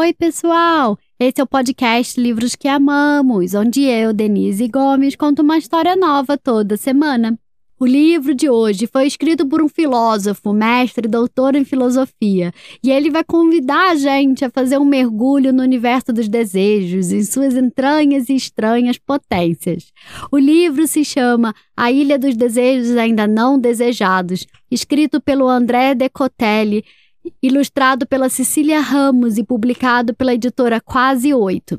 Oi, pessoal! Esse é o podcast Livros que Amamos, onde eu, Denise Gomes, conto uma história nova toda semana. O livro de hoje foi escrito por um filósofo, mestre e doutor em filosofia, e ele vai convidar a gente a fazer um mergulho no universo dos desejos, em suas entranhas e estranhas potências. O livro se chama A Ilha dos Desejos Ainda Não Desejados, escrito pelo André Decotelli ilustrado pela Cecília Ramos e publicado pela editora Quase Oito.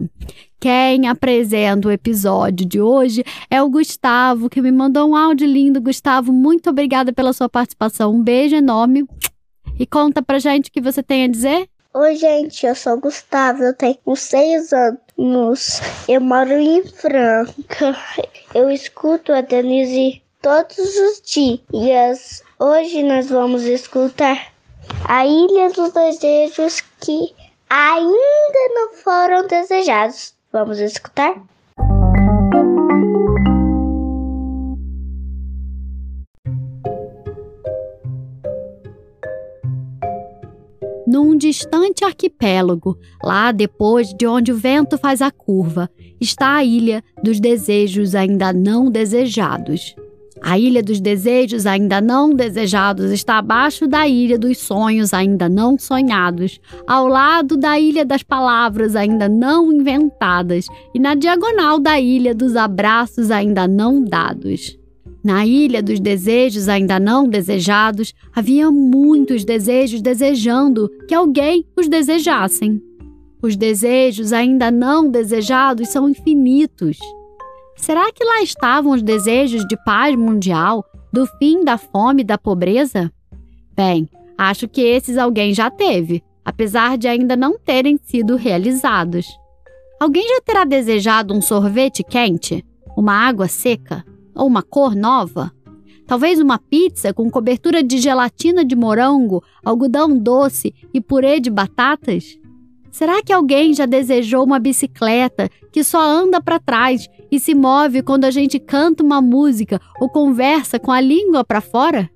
Quem apresenta o episódio de hoje é o Gustavo, que me mandou um áudio lindo. Gustavo, muito obrigada pela sua participação. Um beijo enorme. E conta pra gente o que você tem a dizer. Oi, gente, eu sou o Gustavo, eu tenho seis anos. Eu moro em Franca. Eu escuto a Denise todos os dias. Hoje nós vamos escutar a Ilha dos Desejos que ainda não foram desejados. Vamos escutar? Num distante arquipélago, lá depois de onde o vento faz a curva, está a ilha dos desejos ainda não desejados. A ilha dos desejos ainda não desejados está abaixo da ilha dos sonhos ainda não sonhados, ao lado da ilha das palavras ainda não inventadas e na diagonal da ilha dos abraços ainda não dados. Na ilha dos desejos ainda não desejados, havia muitos desejos desejando que alguém os desejassem. Os desejos ainda não desejados são infinitos. Será que lá estavam os desejos de paz mundial, do fim da fome e da pobreza? Bem, acho que esses alguém já teve, apesar de ainda não terem sido realizados. Alguém já terá desejado um sorvete quente, uma água seca ou uma cor nova? Talvez uma pizza com cobertura de gelatina de morango, algodão doce e purê de batatas? Será que alguém já desejou uma bicicleta que só anda para trás e se move quando a gente canta uma música ou conversa com a língua para fora?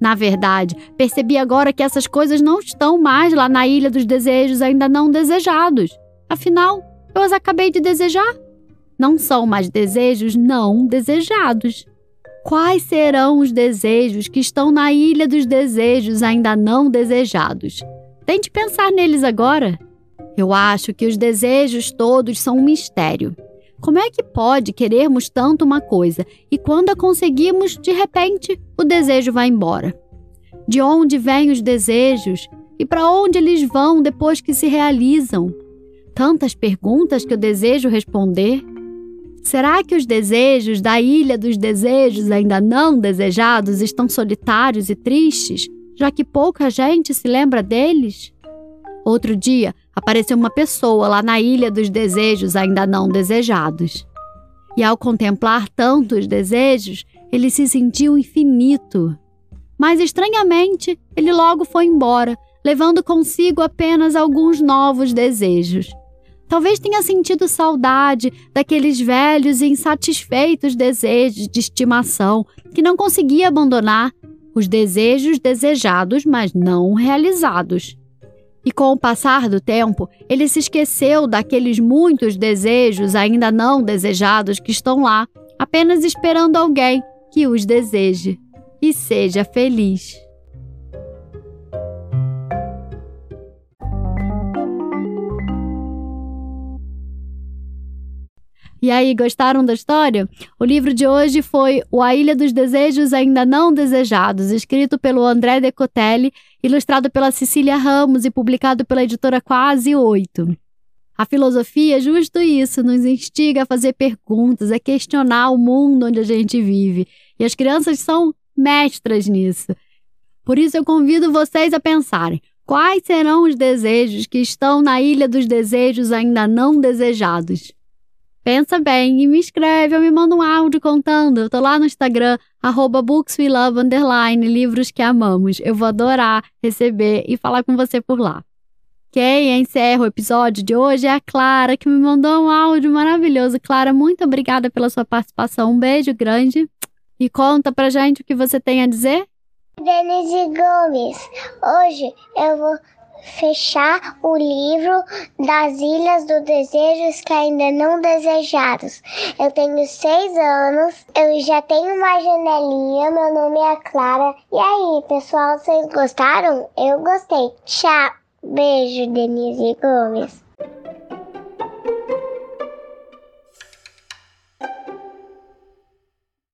Na verdade, percebi agora que essas coisas não estão mais lá na ilha dos desejos ainda não desejados. Afinal, eu as acabei de desejar. Não são mais desejos não desejados. Quais serão os desejos que estão na ilha dos desejos ainda não desejados? Tente pensar neles agora. Eu acho que os desejos todos são um mistério. Como é que pode querermos tanto uma coisa e quando a conseguimos, de repente, o desejo vai embora? De onde vêm os desejos e para onde eles vão depois que se realizam? Tantas perguntas que eu desejo responder. Será que os desejos da ilha dos desejos ainda não desejados estão solitários e tristes, já que pouca gente se lembra deles? Outro dia, apareceu uma pessoa lá na ilha dos desejos ainda não desejados. E ao contemplar tantos desejos, ele se sentiu infinito. Mas estranhamente, ele logo foi embora, levando consigo apenas alguns novos desejos. Talvez tenha sentido saudade daqueles velhos e insatisfeitos desejos de estimação que não conseguia abandonar, os desejos desejados, mas não realizados. E com o passar do tempo, ele se esqueceu daqueles muitos desejos ainda não desejados que estão lá, apenas esperando alguém que os deseje e seja feliz. E aí, gostaram da história? O livro de hoje foi O A Ilha dos Desejos Ainda Não Desejados, escrito pelo André Decotelli, ilustrado pela Cecília Ramos e publicado pela editora Quase Oito. A filosofia é justo isso, nos instiga a fazer perguntas, a questionar o mundo onde a gente vive. E as crianças são mestras nisso. Por isso eu convido vocês a pensarem: quais serão os desejos que estão na ilha dos desejos ainda não desejados? Pensa bem e me escreve ou me manda um áudio contando. Eu tô lá no Instagram, arroba bookswelove, underline, livros que amamos. Eu vou adorar receber e falar com você por lá. Quem encerra o episódio de hoje é a Clara, que me mandou um áudio maravilhoso. Clara, muito obrigada pela sua participação. Um beijo grande. E conta pra gente o que você tem a dizer. Denise Gomes, hoje eu vou fechar o livro das Ilhas do Desejos que ainda não desejados. Eu tenho seis anos, eu já tenho uma janelinha, meu nome é Clara. E aí, pessoal, vocês gostaram? Eu gostei. Tchau. Beijo, Denise Gomes.